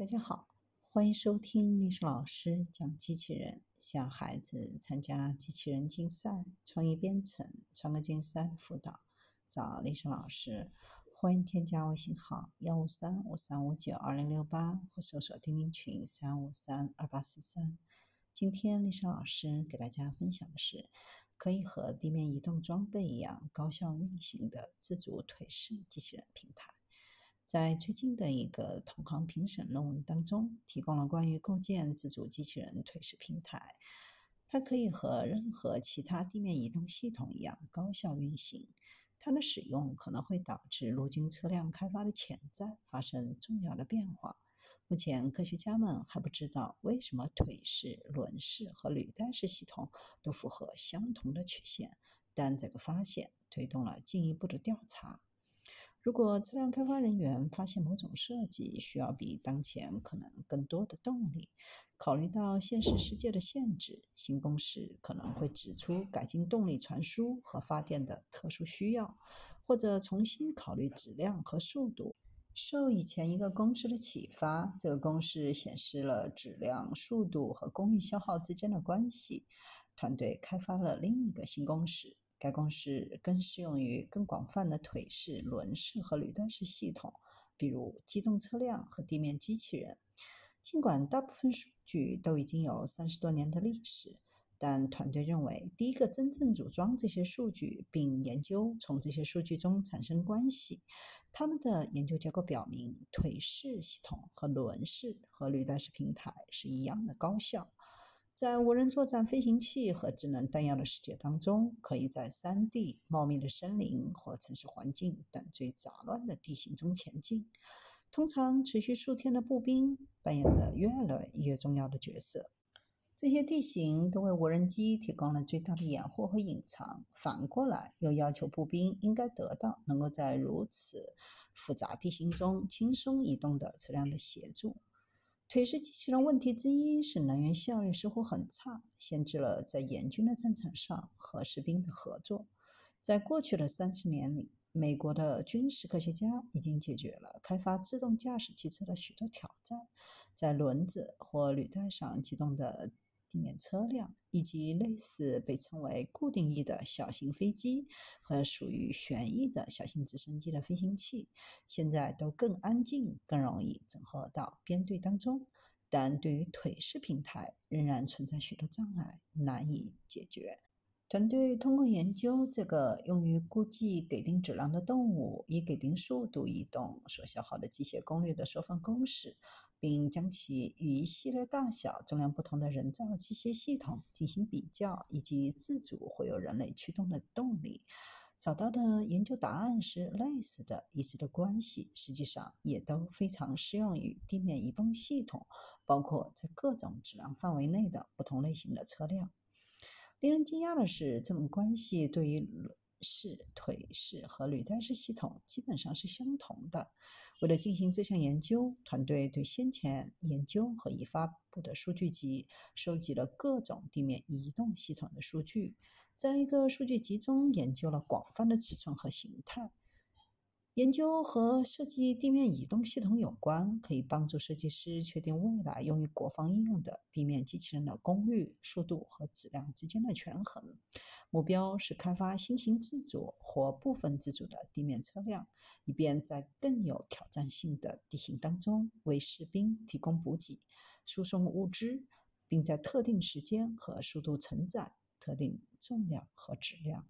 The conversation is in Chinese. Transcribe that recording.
大家好，欢迎收听历史老师讲机器人。小孩子参加机器人竞赛、创意编程、创客竞赛辅导，找历史老师。欢迎添加微信号幺五三五三五九二零六八，或搜索钉钉群三五三二八四三。今天历史老师给大家分享的是，可以和地面移动装备一样高效运行的自主腿式机器人平台。在最近的一个同行评审论文当中，提供了关于构建自主机器人腿式平台。它可以和任何其他地面移动系统一样高效运行。它的使用可能会导致陆军车辆开发的潜在发生重要的变化。目前，科学家们还不知道为什么腿式、轮式和履带式系统都符合相同的曲线，但这个发现推动了进一步的调查。如果车辆开发人员发现某种设计需要比当前可能更多的动力，考虑到现实世界的限制，新公式可能会指出改进动力传输和发电的特殊需要，或者重新考虑质量和速度。受以前一个公式的启发，这个公式显示了质量、速度和功率消耗之间的关系。团队开发了另一个新公式。该公式更适用于更广泛的腿式、轮式和履带式系统，比如机动车辆和地面机器人。尽管大部分数据都已经有三十多年的历史，但团队认为，第一个真正组装这些数据并研究从这些数据中产生关系。他们的研究结果表明，腿式系统和轮式和履带式平台是一样的高效。在无人作战飞行器和智能弹药的世界当中，可以在山地、茂密的森林或城市环境等最杂乱的地形中前进。通常持续数天的步兵扮演着越来越重要的角色。这些地形都为无人机提供了最大的掩护和隐藏，反过来又要求步兵应该得到能够在如此复杂地形中轻松移动的车辆的协助。腿式机器人问题之一是能源效率似乎很差，限制了在严峻的战场上和士兵的合作。在过去的三十年里，美国的军事科学家已经解决了开发自动驾驶汽车的许多挑战，在轮子或履带上机动的。地面车辆以及类似被称为固定翼的小型飞机和属于旋翼的小型直升机的飞行器，现在都更安静、更容易整合到编队当中。但对于腿式平台，仍然存在许多障碍，难以解决。团队通过研究这个用于估计给定质量的动物以给定速度移动所消耗的机械功率的缩放公式，并将其与一系列大小、重量不同的人造机械系统进行比较，以及自主会有人类驱动的动力，找到的研究答案是类似的、一致的关系，实际上也都非常适用于地面移动系统，包括在各种质量范围内的不同类型的车辆。令人惊讶的是，这种关系对于式、腿式和履带式系统基本上是相同的。为了进行这项研究，团队对先前研究和已发布的数据集收集了各种地面移动系统的数据，在一个数据集中研究了广泛的尺寸和形态。研究和设计地面移动系统有关，可以帮助设计师确定未来用于国防应用的地面机器人的功率、速度和质量之间的权衡。目标是开发新型自主或部分自主的地面车辆，以便在更有挑战性的地形当中为士兵提供补给、输送物资，并在特定时间和速度承载特定重量和质量。